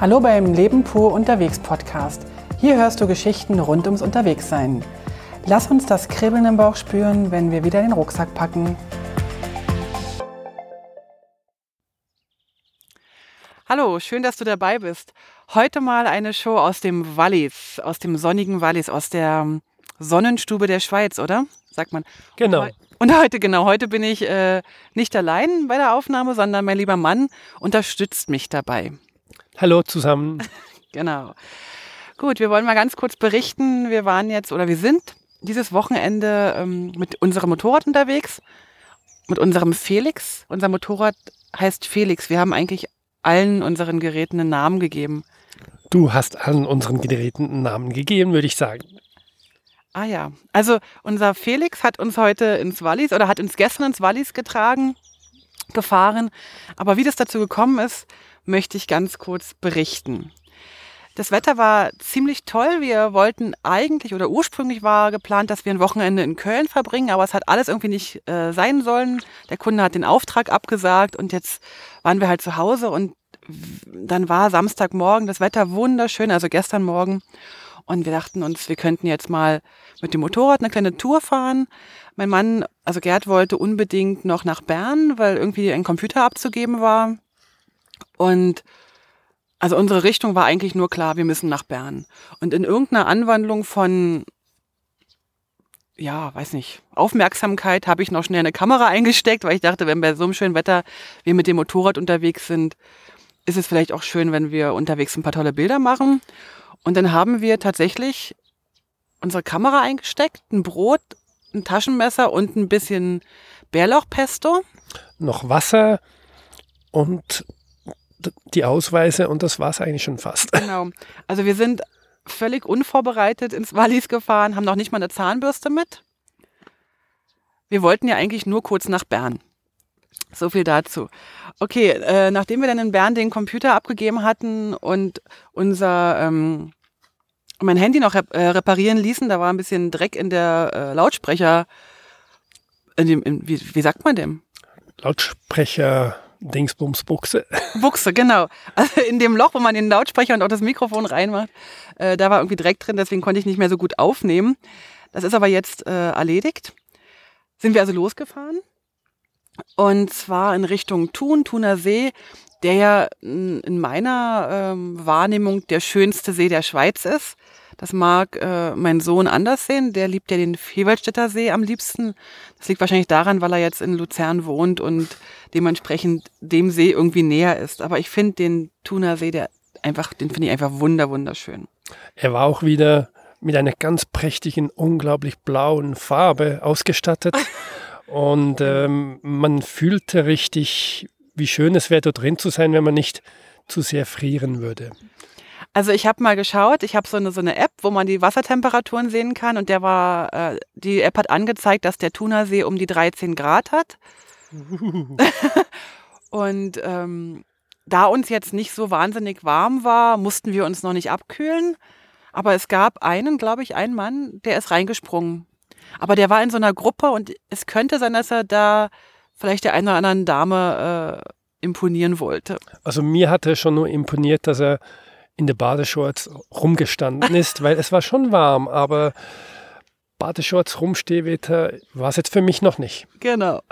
Hallo beim Leben pur unterwegs Podcast. Hier hörst du Geschichten rund ums Unterwegssein. Lass uns das Kribbeln im Bauch spüren, wenn wir wieder den Rucksack packen. Hallo, schön, dass du dabei bist. Heute mal eine Show aus dem Wallis, aus dem sonnigen Wallis, aus der Sonnenstube der Schweiz, oder? Sagt man. Genau. Und heute, genau, heute bin ich äh, nicht allein bei der Aufnahme, sondern mein lieber Mann unterstützt mich dabei. Hallo zusammen. genau. Gut, wir wollen mal ganz kurz berichten. Wir waren jetzt oder wir sind dieses Wochenende ähm, mit unserem Motorrad unterwegs, mit unserem Felix. Unser Motorrad heißt Felix. Wir haben eigentlich allen unseren Geräten einen Namen gegeben. Du hast allen unseren Geräten einen Namen gegeben, würde ich sagen. Ah ja, also unser Felix hat uns heute ins Wallis oder hat uns gestern ins Wallis getragen, gefahren. Aber wie das dazu gekommen ist, möchte ich ganz kurz berichten. Das Wetter war ziemlich toll. Wir wollten eigentlich oder ursprünglich war geplant, dass wir ein Wochenende in Köln verbringen, aber es hat alles irgendwie nicht äh, sein sollen. Der Kunde hat den Auftrag abgesagt und jetzt waren wir halt zu Hause und dann war Samstagmorgen das Wetter wunderschön, also gestern Morgen. Und wir dachten uns, wir könnten jetzt mal mit dem Motorrad eine kleine Tour fahren. Mein Mann, also Gerd, wollte unbedingt noch nach Bern, weil irgendwie ein Computer abzugeben war. Und also unsere Richtung war eigentlich nur klar, wir müssen nach Bern. Und in irgendeiner Anwandlung von, ja, weiß nicht, Aufmerksamkeit habe ich noch schnell eine Kamera eingesteckt, weil ich dachte, wenn bei so einem schönen Wetter wir mit dem Motorrad unterwegs sind, ist es vielleicht auch schön, wenn wir unterwegs ein paar tolle Bilder machen. Und dann haben wir tatsächlich unsere Kamera eingesteckt, ein Brot, ein Taschenmesser und ein bisschen Bärlauchpesto. Noch Wasser und die Ausweise und das war es eigentlich schon fast. Genau. Also wir sind völlig unvorbereitet ins Wallis gefahren, haben noch nicht mal eine Zahnbürste mit. Wir wollten ja eigentlich nur kurz nach Bern. So viel dazu. Okay, äh, nachdem wir dann in Bern den Computer abgegeben hatten und unser ähm, mein Handy noch äh, reparieren ließen, da war ein bisschen Dreck in der äh, Lautsprecher. In dem, in, wie, wie sagt man dem? Lautsprecher. Dingsbums Buchse. Buchse, genau. Also in dem Loch, wo man den Lautsprecher und auch das Mikrofon reinmacht, äh, da war irgendwie Dreck drin, deswegen konnte ich nicht mehr so gut aufnehmen. Das ist aber jetzt äh, erledigt. Sind wir also losgefahren und zwar in Richtung Thun, Thuner See, der ja in meiner ähm, Wahrnehmung der schönste See der Schweiz ist. Das mag äh, mein Sohn anders sehen. Der liebt ja den Vierwaldstätter See am liebsten. Das liegt wahrscheinlich daran, weil er jetzt in Luzern wohnt und dementsprechend dem See irgendwie näher ist. Aber ich finde den Thuner See, der einfach, den finde ich einfach wunder, wunderschön. Er war auch wieder mit einer ganz prächtigen, unglaublich blauen Farbe ausgestattet. Und ähm, man fühlte richtig, wie schön es wäre, dort drin zu sein, wenn man nicht zu sehr frieren würde. Also ich habe mal geschaut, ich habe so eine, so eine App, wo man die Wassertemperaturen sehen kann und der war, äh, die App hat angezeigt, dass der Thunersee um die 13 Grad hat. und ähm, da uns jetzt nicht so wahnsinnig warm war, mussten wir uns noch nicht abkühlen. Aber es gab einen, glaube ich, einen Mann, der ist reingesprungen aber der war in so einer Gruppe und es könnte sein, dass er da vielleicht der einen oder anderen Dame äh, imponieren wollte. Also mir hat er schon nur imponiert, dass er in der Badeshorts rumgestanden ist, weil es war schon warm, aber Badeshorts rumstehwetter war es jetzt für mich noch nicht. Genau.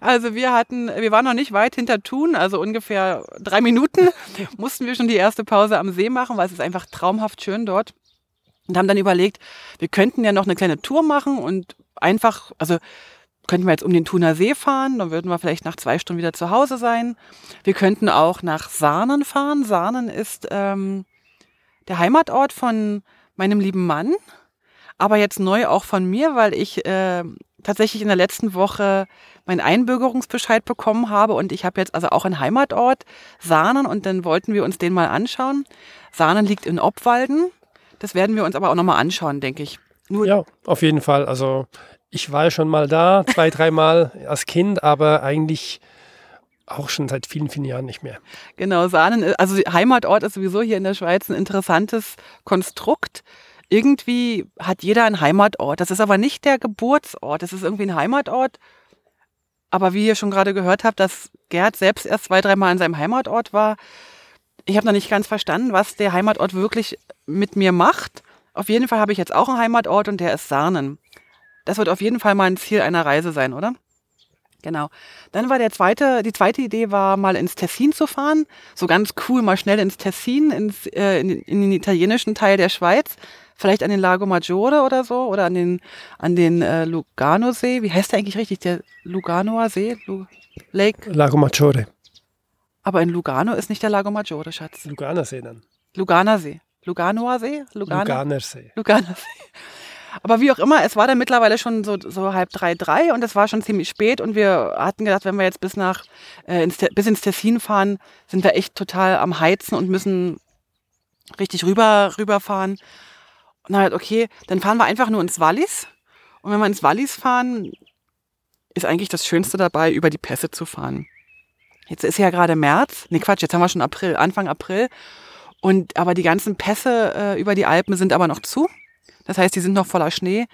Also wir hatten, wir waren noch nicht weit hinter Thun, also ungefähr drei Minuten mussten wir schon die erste Pause am See machen, weil es ist einfach traumhaft schön dort und haben dann überlegt, wir könnten ja noch eine kleine Tour machen und einfach, also könnten wir jetzt um den Thuner See fahren, dann würden wir vielleicht nach zwei Stunden wieder zu Hause sein. Wir könnten auch nach Sahnen fahren. Sahnen ist ähm, der Heimatort von meinem lieben Mann, aber jetzt neu auch von mir, weil ich äh, tatsächlich in der letzten Woche meinen Einbürgerungsbescheid bekommen habe und ich habe jetzt also auch einen Heimatort, Sahnen, und dann wollten wir uns den mal anschauen. Sahnen liegt in Obwalden das werden wir uns aber auch nochmal anschauen, denke ich. Nur ja, auf jeden Fall. Also ich war schon mal da, zwei, dreimal als Kind, aber eigentlich auch schon seit vielen, vielen Jahren nicht mehr. Genau, Sahnen, also Heimatort ist sowieso hier in der Schweiz ein interessantes Konstrukt. Irgendwie hat jeder einen Heimatort. Das ist aber nicht der Geburtsort. Das ist irgendwie ein Heimatort. Aber wie ihr schon gerade gehört habt, dass Gerd selbst erst zwei, dreimal an seinem Heimatort war, ich habe noch nicht ganz verstanden, was der Heimatort wirklich mit mir macht. Auf jeden Fall habe ich jetzt auch einen Heimatort und der ist Sarnen. Das wird auf jeden Fall mal ein Ziel einer Reise sein, oder? Genau. Dann war der zweite, die zweite Idee war, mal ins Tessin zu fahren. So ganz cool, mal schnell ins Tessin, ins, äh, in, in, den italienischen Teil der Schweiz. Vielleicht an den Lago Maggiore oder so oder an den, an den äh, Lugano-See. Wie heißt der eigentlich richtig? Der Luganoer See? Lu Lake? Lago Maggiore. Aber in Lugano ist nicht der Lago Maggiore, Schatz. Luganer See dann. Luganer See. Luganoer See? Luganer See. Luganer See. Aber wie auch immer, es war dann mittlerweile schon so, so halb drei, drei und es war schon ziemlich spät und wir hatten gedacht, wenn wir jetzt bis nach äh, ins, bis ins Tessin fahren, sind wir echt total am Heizen und müssen richtig rüber rüberfahren. Und dann halt, okay, dann fahren wir einfach nur ins Wallis. Und wenn wir ins Wallis fahren, ist eigentlich das Schönste dabei, über die Pässe zu fahren. Jetzt ist ja gerade März. Nee, Quatsch, jetzt haben wir schon April, Anfang April. Und aber die ganzen Pässe äh, über die Alpen sind aber noch zu. Das heißt, die sind noch voller Schnee.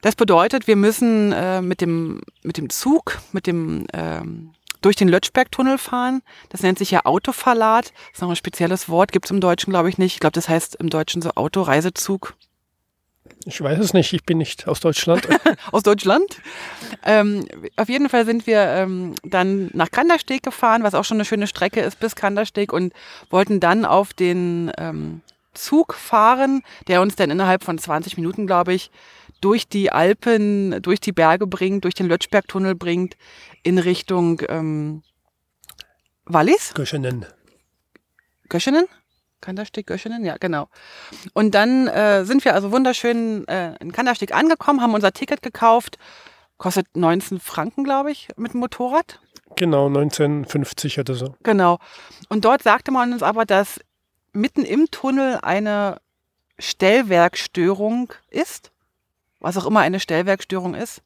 Das bedeutet, wir müssen äh, mit, dem, mit dem Zug, mit dem ähm, durch den Lötschbergtunnel fahren. Das nennt sich ja Autoverlad. Das ist noch ein spezielles Wort, gibt es im Deutschen, glaube ich, nicht. Ich glaube, das heißt im Deutschen so Autoreisezug. Ich weiß es nicht, ich bin nicht aus Deutschland. aus Deutschland? Ähm, auf jeden Fall sind wir ähm, dann nach Kandersteg gefahren, was auch schon eine schöne Strecke ist bis Kandersteg und wollten dann auf den ähm, Zug fahren, der uns dann innerhalb von 20 Minuten, glaube ich, durch die Alpen, durch die Berge bringt, durch den Lötschbergtunnel bringt, in Richtung ähm, Wallis. Göschenen. Göschenen? Kandersteg, Göschenen, ja, genau. Und dann äh, sind wir also wunderschön äh, in Kandersteg angekommen, haben unser Ticket gekauft. Kostet 19 Franken, glaube ich, mit dem Motorrad. Genau, 1950 oder so. Genau. Und dort sagte man uns aber, dass mitten im Tunnel eine Stellwerkstörung ist. Was auch immer eine Stellwerkstörung ist.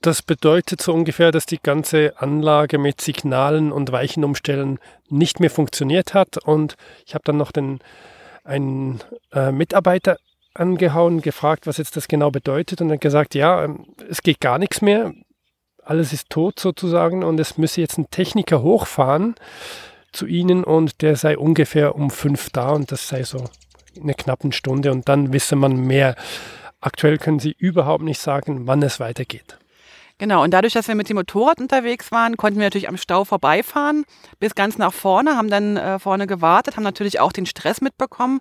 Das bedeutet so ungefähr, dass die ganze Anlage mit Signalen und Weichenumstellen nicht mehr funktioniert hat. Und ich habe dann noch den, einen äh, Mitarbeiter angehauen, gefragt, was jetzt das genau bedeutet. Und er hat gesagt, ja, ähm, es geht gar nichts mehr. Alles ist tot sozusagen und es müsse jetzt ein Techniker hochfahren zu ihnen und der sei ungefähr um fünf da und das sei so in einer knappen Stunde und dann wisse man mehr. Aktuell können sie überhaupt nicht sagen, wann es weitergeht. Genau, und dadurch, dass wir mit dem Motorrad unterwegs waren, konnten wir natürlich am Stau vorbeifahren, bis ganz nach vorne, haben dann äh, vorne gewartet, haben natürlich auch den Stress mitbekommen,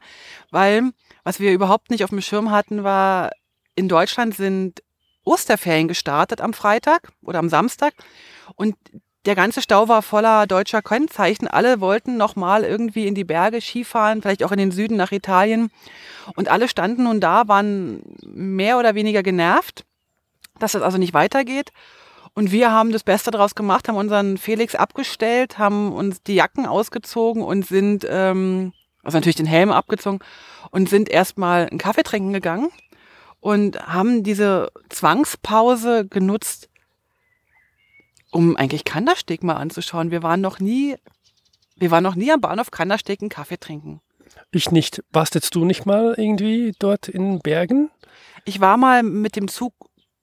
weil was wir überhaupt nicht auf dem Schirm hatten, war, in Deutschland sind Osterferien gestartet am Freitag oder am Samstag und der ganze Stau war voller deutscher Kennzeichen. Alle wollten nochmal irgendwie in die Berge Skifahren, vielleicht auch in den Süden nach Italien. Und alle standen nun da, waren mehr oder weniger genervt, dass es also nicht weitergeht. Und wir haben das Beste daraus gemacht, haben unseren Felix abgestellt, haben uns die Jacken ausgezogen und sind, ähm, also natürlich den Helm abgezogen und sind erstmal einen Kaffee trinken gegangen und haben diese Zwangspause genutzt, um eigentlich Kandersteg mal anzuschauen. Wir waren noch nie, wir waren noch nie am Bahnhof Kandersteg einen Kaffee trinken. Ich nicht. Warst jetzt du nicht mal irgendwie dort in Bergen? Ich war mal mit dem Zug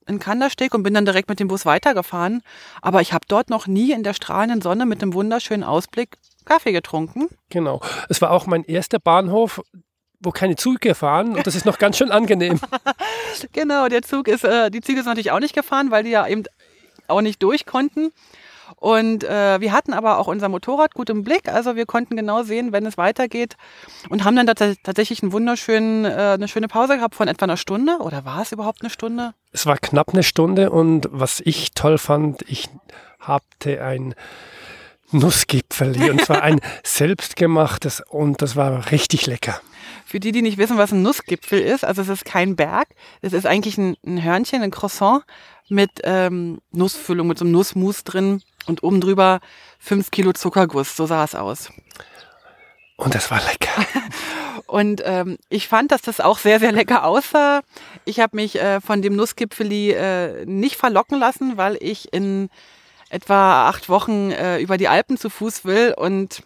in Kandersteg und bin dann direkt mit dem Bus weitergefahren. Aber ich habe dort noch nie in der strahlenden Sonne mit einem wunderschönen Ausblick Kaffee getrunken. Genau. Es war auch mein erster Bahnhof, wo keine Züge fahren und das ist noch ganz schön angenehm. genau, der Zug ist, äh, die Züge sind natürlich auch nicht gefahren, weil die ja eben auch nicht durch konnten. Und äh, wir hatten aber auch unser Motorrad gut im Blick, also wir konnten genau sehen, wenn es weitergeht und haben dann tatsächlich einen wunderschönen, äh, eine schöne Pause gehabt von etwa einer Stunde. Oder war es überhaupt eine Stunde? Es war knapp eine Stunde und was ich toll fand, ich hatte ein Nussgipfel und zwar ein selbstgemachtes und das war richtig lecker. Für die, die nicht wissen, was ein Nussgipfel ist, also es ist kein Berg, es ist eigentlich ein, ein Hörnchen, ein Croissant mit ähm, Nussfüllung, mit so einem Nussmus drin und oben drüber fünf Kilo Zuckerguss. So sah es aus. Und das war lecker. und ähm, ich fand, dass das auch sehr, sehr lecker aussah. Ich habe mich äh, von dem Nussgipfeli äh, nicht verlocken lassen, weil ich in etwa acht Wochen äh, über die Alpen zu Fuß will und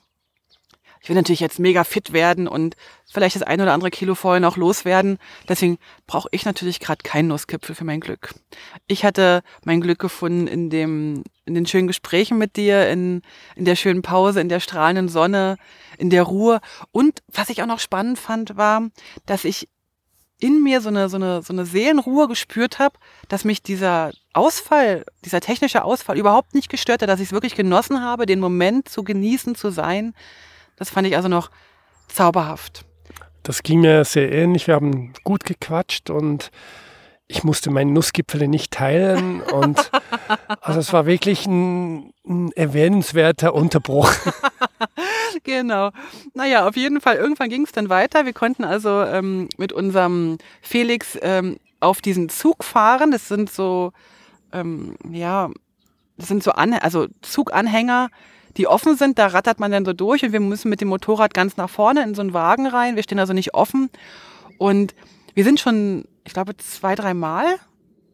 ich will natürlich jetzt mega fit werden und vielleicht das ein oder andere Kilo vorher noch loswerden. Deswegen brauche ich natürlich gerade keinen Nusskipfel für mein Glück. Ich hatte mein Glück gefunden in dem, in den schönen Gesprächen mit dir, in, in der schönen Pause, in der strahlenden Sonne, in der Ruhe. Und was ich auch noch spannend fand, war, dass ich in mir so eine, so eine, so eine Seelenruhe gespürt habe, dass mich dieser Ausfall, dieser technische Ausfall überhaupt nicht gestört hat, dass ich es wirklich genossen habe, den Moment zu genießen, zu sein. Das fand ich also noch zauberhaft. Das ging mir sehr ähnlich. Wir haben gut gequatscht und ich musste meinen Nussgipfel nicht teilen. Und also es war wirklich ein, ein erwähnenswerter Unterbruch. genau. Naja, auf jeden Fall, irgendwann ging es dann weiter. Wir konnten also ähm, mit unserem Felix ähm, auf diesen Zug fahren. Das sind so, ähm, ja, das sind so An also Zuganhänger, die offen sind. Da rattert man dann so durch und wir müssen mit dem Motorrad ganz nach vorne in so einen Wagen rein. Wir stehen also nicht offen. Und wir sind schon, ich glaube, zwei, drei Mal,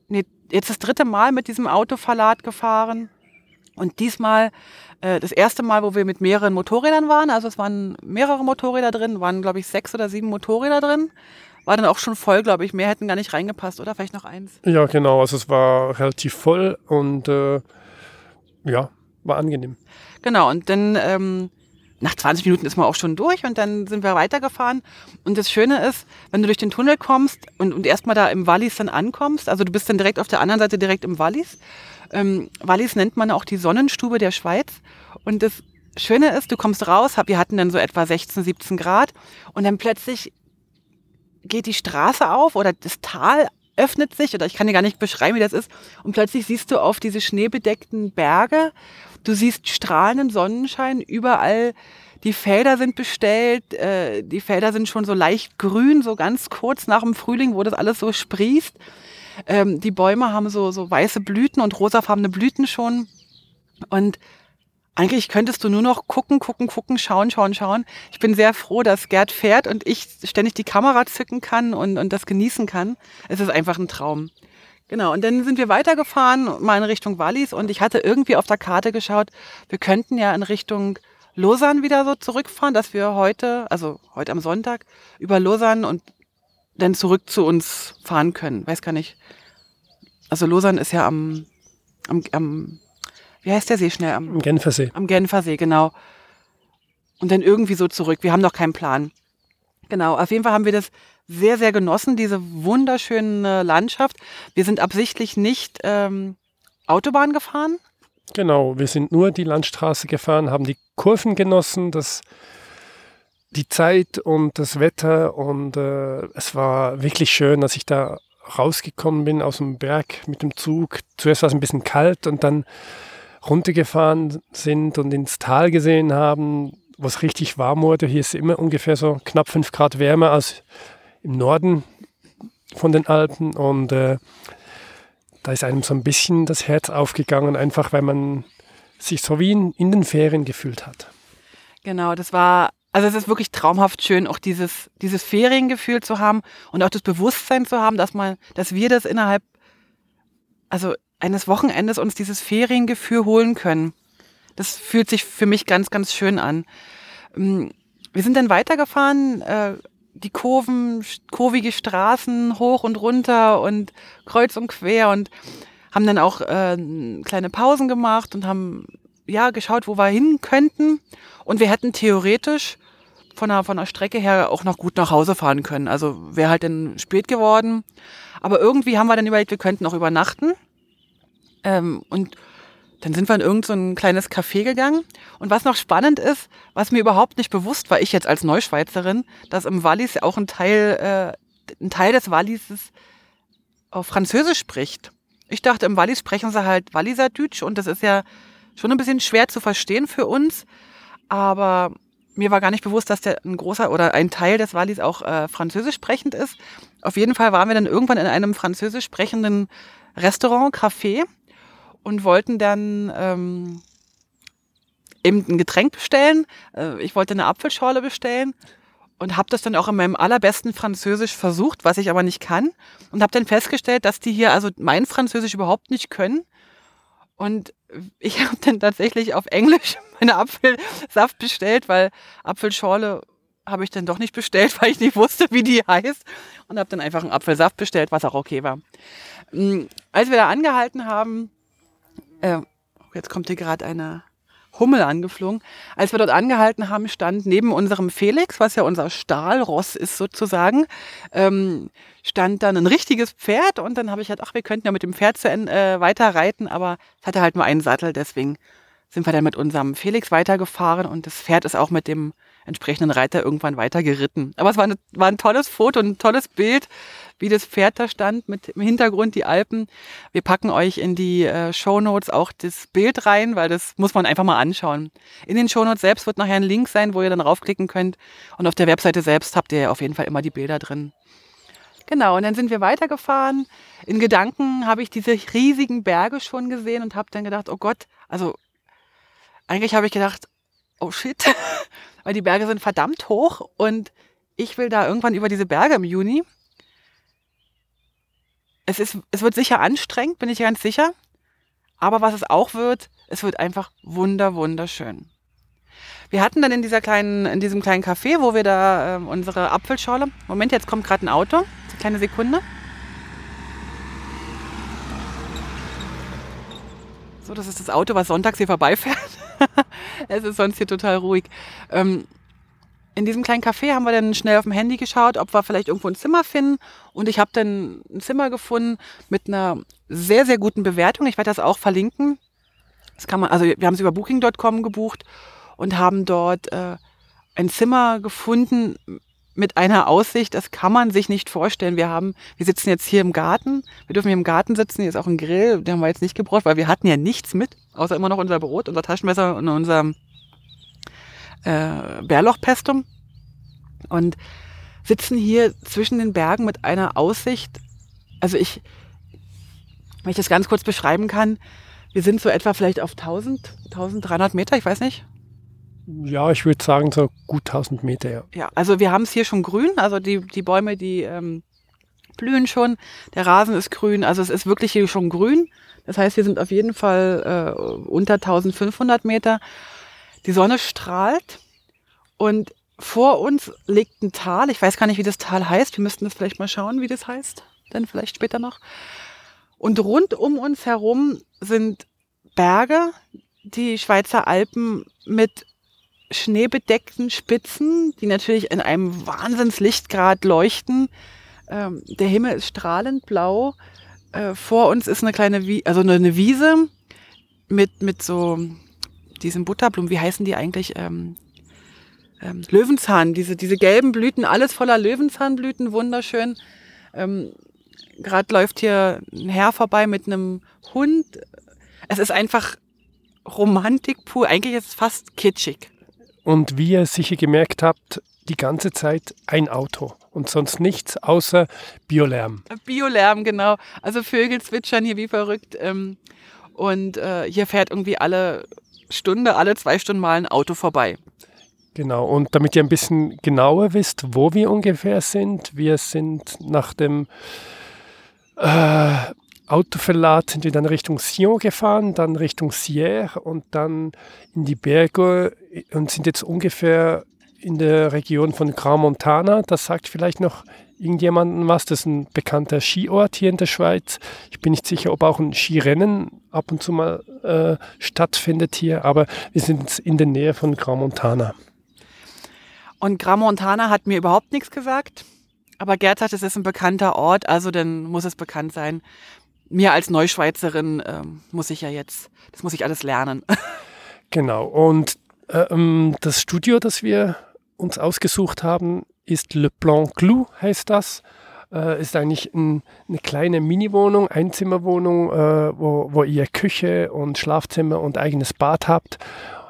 nee, jetzt das dritte Mal mit diesem Autoverlad gefahren. Und diesmal äh, das erste Mal, wo wir mit mehreren Motorrädern waren, also es waren mehrere Motorräder drin, waren, glaube ich, sechs oder sieben Motorräder drin. War dann auch schon voll, glaube ich. Mehr hätten gar nicht reingepasst, oder? Vielleicht noch eins. Ja, genau. Also es war relativ voll und äh, ja, war angenehm. Genau, und dann ähm, nach 20 Minuten ist man auch schon durch und dann sind wir weitergefahren. Und das Schöne ist, wenn du durch den Tunnel kommst und, und erstmal da im Wallis dann ankommst, also du bist dann direkt auf der anderen Seite direkt im Wallis ähm, Wallis nennt man auch die Sonnenstube der Schweiz. Und das Schöne ist, du kommst raus, wir hatten dann so etwa 16, 17 Grad und dann plötzlich geht die Straße auf oder das Tal öffnet sich oder ich kann dir gar nicht beschreiben, wie das ist. Und plötzlich siehst du auf diese schneebedeckten Berge, du siehst strahlenden Sonnenschein, überall die Felder sind bestellt, äh, die Felder sind schon so leicht grün, so ganz kurz nach dem Frühling, wo das alles so sprießt. Ähm, die Bäume haben so, so weiße Blüten und rosafarbene Blüten schon. Und eigentlich könntest du nur noch gucken, gucken, gucken, schauen, schauen, schauen. Ich bin sehr froh, dass Gerd fährt und ich ständig die Kamera zücken kann und, und das genießen kann. Es ist einfach ein Traum. Genau, und dann sind wir weitergefahren, mal in Richtung Wallis und ich hatte irgendwie auf der Karte geschaut, wir könnten ja in Richtung Lausanne wieder so zurückfahren, dass wir heute, also heute am Sonntag, über Lausanne und dann zurück zu uns fahren können. Weiß gar nicht. Also Lausanne ist ja am, am, am wie heißt der See schnell? Am, am Genfersee. Am Genfersee, genau. Und dann irgendwie so zurück. Wir haben noch keinen Plan. Genau, auf jeden Fall haben wir das sehr, sehr genossen, diese wunderschöne Landschaft. Wir sind absichtlich nicht ähm, Autobahn gefahren. Genau, wir sind nur die Landstraße gefahren, haben die Kurven genossen, das die Zeit und das Wetter und äh, es war wirklich schön, dass ich da rausgekommen bin aus dem Berg mit dem Zug. Zuerst war es ein bisschen kalt und dann runtergefahren sind und ins Tal gesehen haben, wo es richtig warm wurde. Hier ist immer ungefähr so knapp fünf Grad wärmer als im Norden von den Alpen und äh, da ist einem so ein bisschen das Herz aufgegangen, einfach weil man sich so wie in, in den Ferien gefühlt hat. Genau, das war also es ist wirklich traumhaft schön, auch dieses, dieses Feriengefühl zu haben und auch das Bewusstsein zu haben, dass man, dass wir das innerhalb, also eines Wochenendes uns dieses Feriengefühl holen können. Das fühlt sich für mich ganz, ganz schön an. Ähm, wir sind dann weitergefahren, äh, die Kurven, kurvige Straßen hoch und runter und kreuz und quer und haben dann auch äh, kleine Pausen gemacht und haben ja geschaut, wo wir hin könnten. Und wir hätten theoretisch von der, von der Strecke her auch noch gut nach Hause fahren können. Also wäre halt dann spät geworden. Aber irgendwie haben wir dann überlegt, wir könnten auch übernachten. Ähm, und dann sind wir in irgendein so kleines Café gegangen. Und was noch spannend ist, was mir überhaupt nicht bewusst war, ich jetzt als Neuschweizerin, dass im Wallis auch ein Teil, äh, ein Teil des Wallis auf Französisch spricht. Ich dachte, im Wallis sprechen sie halt Walliser Deutsch und das ist ja schon ein bisschen schwer zu verstehen für uns. Aber mir war gar nicht bewusst, dass der ein großer oder ein Teil des Wallis auch äh, französisch sprechend ist. Auf jeden Fall waren wir dann irgendwann in einem französisch sprechenden Restaurant, Café und wollten dann ähm, eben ein Getränk bestellen. Äh, ich wollte eine Apfelschorle bestellen und habe das dann auch in meinem allerbesten Französisch versucht, was ich aber nicht kann. Und habe dann festgestellt, dass die hier also mein Französisch überhaupt nicht können. Und ich habe dann tatsächlich auf Englisch meine Apfelsaft bestellt, weil Apfelschorle habe ich dann doch nicht bestellt, weil ich nicht wusste, wie die heißt. Und habe dann einfach einen Apfelsaft bestellt, was auch okay war. Mm, als wir da angehalten haben, äh, jetzt kommt hier gerade eine Hummel angeflogen. Als wir dort angehalten haben, stand neben unserem Felix, was ja unser Stahlross ist sozusagen, ähm, stand dann ein richtiges Pferd und dann habe ich halt, ach, wir könnten ja mit dem Pferd zu, äh, weiter reiten, aber es hatte halt nur einen Sattel, deswegen sind wir dann mit unserem Felix weitergefahren und das Pferd ist auch mit dem entsprechenden Reiter irgendwann weiter geritten. Aber es war, eine, war ein tolles Foto, ein tolles Bild, wie das Pferd da stand, mit im Hintergrund die Alpen. Wir packen euch in die äh, Shownotes auch das Bild rein, weil das muss man einfach mal anschauen. In den Shownotes selbst wird nachher ein Link sein, wo ihr dann raufklicken könnt. Und auf der Webseite selbst habt ihr auf jeden Fall immer die Bilder drin. Genau, und dann sind wir weitergefahren. In Gedanken habe ich diese riesigen Berge schon gesehen und habe dann gedacht, oh Gott, also eigentlich habe ich gedacht, oh shit, weil die Berge sind verdammt hoch und ich will da irgendwann über diese Berge im Juni. Es, ist, es wird sicher anstrengend, bin ich ganz sicher. Aber was es auch wird, es wird einfach wunder, wunderschön. Wir hatten dann in dieser kleinen, in diesem kleinen Café, wo wir da äh, unsere Apfelschorle. Moment, jetzt kommt gerade ein Auto. Eine kleine Sekunde. So, das ist das Auto, was sonntags hier vorbeifährt. es ist sonst hier total ruhig. Ähm, in diesem kleinen Café haben wir dann schnell auf dem Handy geschaut, ob wir vielleicht irgendwo ein Zimmer finden. Und ich habe dann ein Zimmer gefunden mit einer sehr, sehr guten Bewertung. Ich werde das auch verlinken. Das kann man, also wir haben es über Booking.com gebucht und haben dort äh, ein Zimmer gefunden mit einer Aussicht, das kann man sich nicht vorstellen. Wir haben, wir sitzen jetzt hier im Garten. Wir dürfen hier im Garten sitzen. Hier ist auch ein Grill. Den haben wir jetzt nicht gebraucht, weil wir hatten ja nichts mit, außer immer noch unser Brot, unser Taschenmesser und unser äh, Bärlauchpestum. Und sitzen hier zwischen den Bergen mit einer Aussicht. Also ich, wenn ich das ganz kurz beschreiben kann, wir sind so etwa vielleicht auf 1000, 1300 Meter, ich weiß nicht, ja, ich würde sagen so gut 1000 Meter, ja. Ja, also wir haben es hier schon grün, also die, die Bäume, die ähm, blühen schon, der Rasen ist grün, also es ist wirklich hier schon grün. Das heißt, wir sind auf jeden Fall äh, unter 1500 Meter. Die Sonne strahlt und vor uns liegt ein Tal. Ich weiß gar nicht, wie das Tal heißt. Wir müssten das vielleicht mal schauen, wie das heißt. Dann vielleicht später noch. Und rund um uns herum sind Berge, die Schweizer Alpen mit schneebedeckten Spitzen, die natürlich in einem Wahnsinnslichtgrad leuchten. Ähm, der Himmel ist strahlend blau. Äh, vor uns ist eine kleine, Wie also eine Wiese mit, mit so diesen Butterblumen. Wie heißen die eigentlich? Ähm, ähm, Löwenzahn, diese, diese gelben Blüten, alles voller Löwenzahnblüten, wunderschön. Ähm, Gerade läuft hier ein Herr vorbei mit einem Hund. Es ist einfach Romantik pur. Eigentlich ist es fast kitschig. Und wie ihr sicher gemerkt habt, die ganze Zeit ein Auto und sonst nichts außer Biolärm. Biolärm, genau. Also Vögel zwitschern hier wie verrückt. Ähm, und äh, hier fährt irgendwie alle Stunde, alle zwei Stunden mal ein Auto vorbei. Genau, und damit ihr ein bisschen genauer wisst, wo wir ungefähr sind, wir sind nach dem äh, Autoverlad sind wir dann Richtung Sion gefahren, dann Richtung Sierre und dann in die Berge und sind jetzt ungefähr in der Region von Grand Montana. Das sagt vielleicht noch irgendjemandem was. Das ist ein bekannter Skiort hier in der Schweiz. Ich bin nicht sicher, ob auch ein Skirennen ab und zu mal äh, stattfindet hier, aber wir sind in der Nähe von Grand Montana. Und Grand Montana hat mir überhaupt nichts gesagt. Aber Gerd sagt, es ist ein bekannter Ort, also dann muss es bekannt sein mir als Neuschweizerin ähm, muss ich ja jetzt, das muss ich alles lernen. Genau. Und ähm, das Studio, das wir uns ausgesucht haben, ist Le Plan Clou, heißt das. Äh, ist eigentlich ein, eine kleine Mini-Wohnung, Einzimmerwohnung, äh, wo, wo ihr Küche und Schlafzimmer und eigenes Bad habt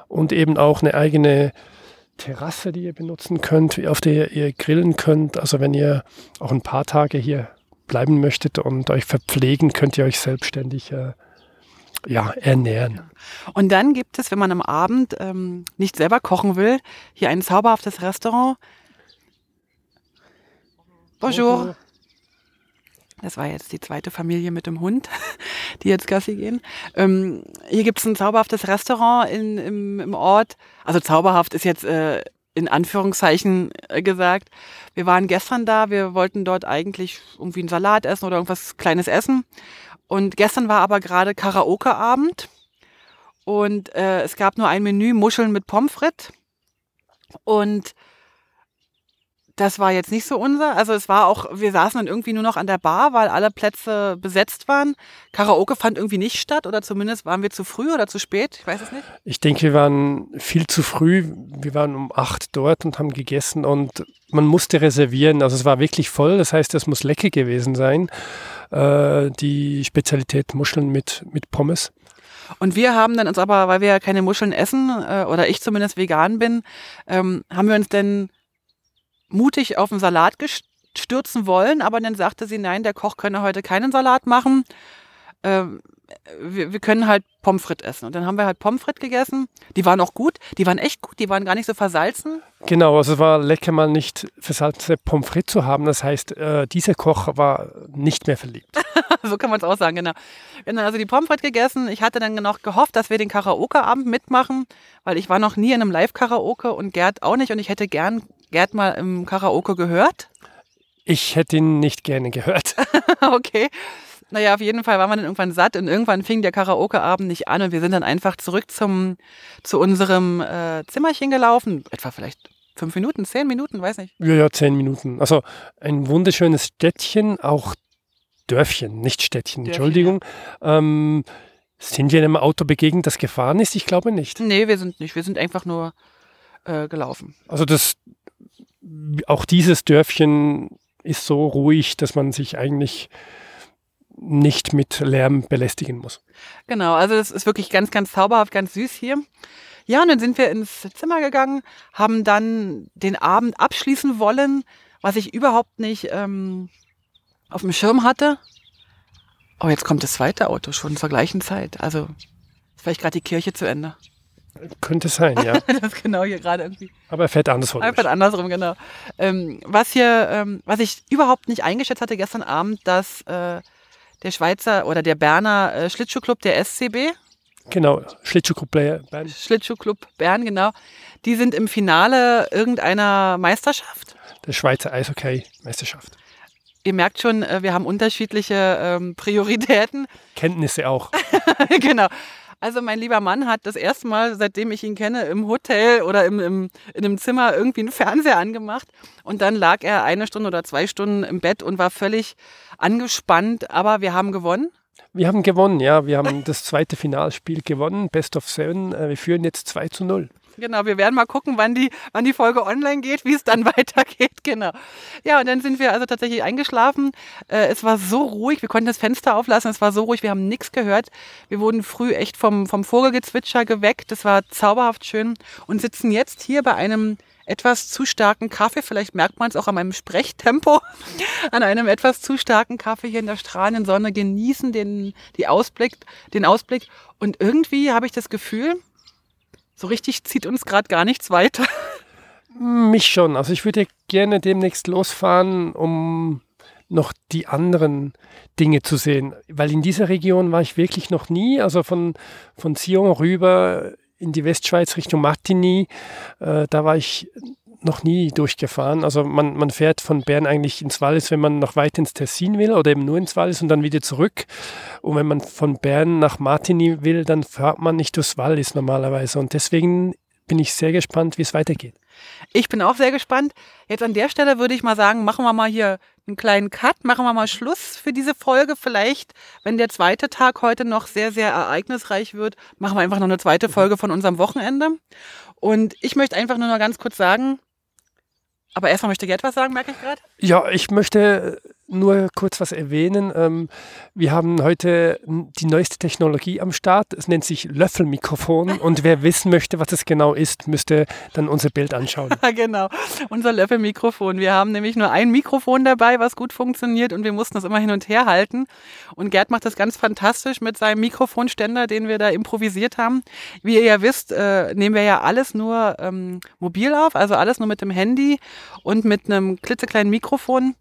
und eben auch eine eigene Terrasse, die ihr benutzen könnt, auf der ihr grillen könnt. Also wenn ihr auch ein paar Tage hier bleiben möchtet und euch verpflegen, könnt ihr euch selbstständig äh, ja, ernähren. Und dann gibt es, wenn man am Abend ähm, nicht selber kochen will, hier ein zauberhaftes Restaurant. Bonjour. Das war jetzt die zweite Familie mit dem Hund, die jetzt Gassi gehen. Ähm, hier gibt es ein zauberhaftes Restaurant in, im, im Ort. Also zauberhaft ist jetzt äh, in Anführungszeichen äh, gesagt. Wir waren gestern da, wir wollten dort eigentlich irgendwie einen Salat essen oder irgendwas Kleines essen. Und gestern war aber gerade Karaoke-Abend und äh, es gab nur ein Menü Muscheln mit Pommes frites. Und das war jetzt nicht so unser. Also es war auch, wir saßen dann irgendwie nur noch an der Bar, weil alle Plätze besetzt waren. Karaoke fand irgendwie nicht statt oder zumindest waren wir zu früh oder zu spät. Ich weiß es nicht. Ich denke, wir waren viel zu früh. Wir waren um acht dort und haben gegessen und man musste reservieren. Also es war wirklich voll. Das heißt, es muss lecker gewesen sein. Äh, die Spezialität Muscheln mit, mit Pommes. Und wir haben dann uns aber, weil wir ja keine Muscheln essen, äh, oder ich zumindest vegan bin, ähm, haben wir uns denn mutig auf den Salat stürzen wollen, aber dann sagte sie, nein, der Koch könne heute keinen Salat machen. Ähm, wir, wir, können halt Pommes frites essen. Und dann haben wir halt Pommes frites gegessen. Die waren auch gut. Die waren echt gut. Die waren gar nicht so versalzen. Genau, also es war lecker mal nicht versalzene Pommes frites zu haben. Das heißt, äh, dieser Koch war nicht mehr verliebt. so kann man es auch sagen, genau. Wir haben dann also die Pommes frites gegessen. Ich hatte dann noch gehofft, dass wir den Karaoke-Abend mitmachen, weil ich war noch nie in einem Live-Karaoke und Gerd auch nicht. Und ich hätte gern Gerd mal im Karaoke gehört? Ich hätte ihn nicht gerne gehört. okay. Naja, auf jeden Fall waren wir dann irgendwann satt und irgendwann fing der Karaoke-Abend nicht an und wir sind dann einfach zurück zum, zu unserem äh, Zimmerchen gelaufen. Etwa vielleicht fünf Minuten, zehn Minuten, weiß nicht. Ja, ja, zehn Minuten. Also ein wunderschönes Städtchen, auch Dörfchen, nicht Städtchen, Dörfchen, Entschuldigung. Ja. Ähm, sind wir in einem Auto begegnet, das gefahren ist? Ich glaube nicht. Nee, wir sind nicht. Wir sind einfach nur äh, gelaufen. Also das auch dieses Dörfchen ist so ruhig, dass man sich eigentlich nicht mit Lärm belästigen muss. Genau, also es ist wirklich ganz, ganz zauberhaft, ganz süß hier. Ja, und dann sind wir ins Zimmer gegangen, haben dann den Abend abschließen wollen, was ich überhaupt nicht ähm, auf dem Schirm hatte. Oh, jetzt kommt das zweite Auto schon zur gleichen Zeit. Also ist vielleicht gerade die Kirche zu Ende. Könnte sein, ja. das genau hier gerade irgendwie. Aber er fährt andersrum. Er fährt andersrum, genau. Ähm, was hier, ähm, was ich überhaupt nicht eingeschätzt hatte gestern Abend, dass äh, der Schweizer oder der Berner äh, Schlittschuhclub der SCB. Genau, Schlittschuhclub Bern. Schlittschuhclub Bern, genau. Die sind im Finale irgendeiner Meisterschaft. Der Schweizer Eishockey-Meisterschaft. Ihr merkt schon, äh, wir haben unterschiedliche ähm, Prioritäten. Kenntnisse auch. genau. Also mein lieber Mann hat das erste Mal, seitdem ich ihn kenne, im Hotel oder im, im, in einem Zimmer irgendwie einen Fernseher angemacht. Und dann lag er eine Stunde oder zwei Stunden im Bett und war völlig angespannt. Aber wir haben gewonnen. Wir haben gewonnen, ja. Wir haben das zweite Finalspiel gewonnen, Best of Seven. Äh, wir führen jetzt 2 zu 0. Genau, wir werden mal gucken, wann die, wann die Folge online geht, wie es dann weitergeht. Genau. Ja, und dann sind wir also tatsächlich eingeschlafen. Äh, es war so ruhig, wir konnten das Fenster auflassen, es war so ruhig, wir haben nichts gehört. Wir wurden früh echt vom, vom Vogelgezwitscher geweckt. Das war zauberhaft schön und sitzen jetzt hier bei einem etwas zu starken Kaffee. Vielleicht merkt man es auch an meinem Sprechtempo. An einem etwas zu starken Kaffee hier in der strahlenden Sonne genießen den, die Ausblick, den Ausblick. Und irgendwie habe ich das Gefühl, so richtig zieht uns gerade gar nichts weiter. Mich schon. Also ich würde gerne demnächst losfahren, um noch die anderen Dinge zu sehen. Weil in dieser Region war ich wirklich noch nie. Also von, von Sion rüber in die Westschweiz Richtung Martigny, äh, da war ich noch nie durchgefahren. Also man, man fährt von Bern eigentlich ins Wallis, wenn man noch weit ins Tessin will oder eben nur ins Wallis und dann wieder zurück. Und wenn man von Bern nach Martigny will, dann fährt man nicht durchs Wallis normalerweise. Und deswegen bin ich sehr gespannt, wie es weitergeht. Ich bin auch sehr gespannt. Jetzt an der Stelle würde ich mal sagen, machen wir mal hier einen kleinen Cut, machen wir mal Schluss für diese Folge. Vielleicht, wenn der zweite Tag heute noch sehr, sehr ereignisreich wird, machen wir einfach noch eine zweite Folge von unserem Wochenende. Und ich möchte einfach nur noch ganz kurz sagen, aber erstmal möchte Gerd was sagen, merke ich gerade. Ja, ich möchte nur kurz was erwähnen. Ähm, wir haben heute die neueste Technologie am Start. Es nennt sich Löffelmikrofon. Und wer wissen möchte, was es genau ist, müsste dann unser Bild anschauen. genau, unser Löffelmikrofon. Wir haben nämlich nur ein Mikrofon dabei, was gut funktioniert und wir mussten das immer hin und her halten. Und Gerd macht das ganz fantastisch mit seinem Mikrofonständer, den wir da improvisiert haben. Wie ihr ja wisst, äh, nehmen wir ja alles nur ähm, mobil auf, also alles nur mit dem Handy und mit einem klitzekleinen Mikrofon.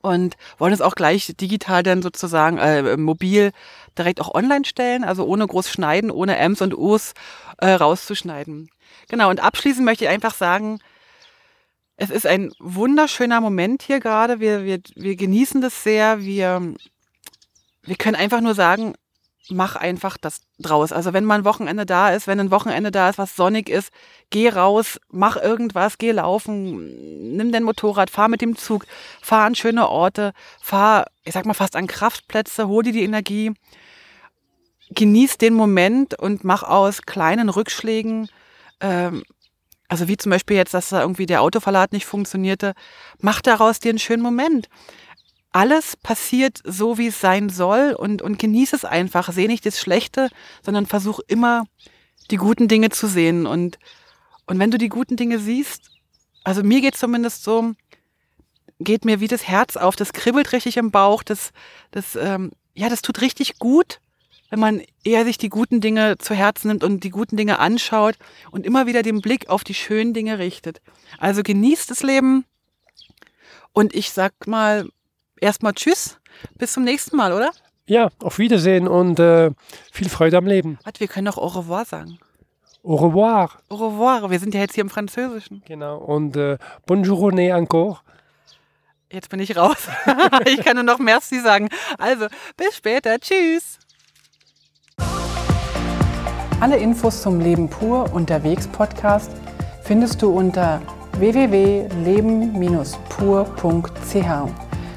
Und wollen es auch gleich digital dann sozusagen äh, mobil direkt auch online stellen, also ohne groß schneiden, ohne Ms und Us äh, rauszuschneiden. Genau, und abschließend möchte ich einfach sagen, es ist ein wunderschöner Moment hier gerade. Wir, wir, wir genießen das sehr. Wir, wir können einfach nur sagen, mach einfach das draus. Also wenn mal ein Wochenende da ist, wenn ein Wochenende da ist, was sonnig ist, geh raus, mach irgendwas, geh laufen, nimm dein Motorrad, fahr mit dem Zug, fahr an schöne Orte, fahr, ich sag mal fast an Kraftplätze, hol dir die Energie, genieß den Moment und mach aus kleinen Rückschlägen, ähm, also wie zum Beispiel jetzt, dass da irgendwie der Autoverlad nicht funktionierte, mach daraus dir einen schönen Moment alles passiert so, wie es sein soll und, und genieße es einfach. Sehe nicht das Schlechte, sondern versuch immer die guten Dinge zu sehen. Und, und wenn du die guten Dinge siehst, also mir geht zumindest so, geht mir wie das Herz auf, das kribbelt richtig im Bauch, das, das, ähm, ja, das tut richtig gut, wenn man eher sich die guten Dinge zu Herzen nimmt und die guten Dinge anschaut und immer wieder den Blick auf die schönen Dinge richtet. Also genießt das Leben und ich sag mal, erstmal Tschüss. Bis zum nächsten Mal, oder? Ja, auf Wiedersehen und äh, viel Freude am Leben. Warte, wir können auch Au revoir sagen. Au revoir. Au revoir. Wir sind ja jetzt hier im Französischen. Genau. Und äh, bonjourne encore. Jetzt bin ich raus. ich kann nur noch Merci sagen. Also, bis später. Tschüss. Alle Infos zum Leben pur unterwegs Podcast findest du unter www.leben-pur.ch.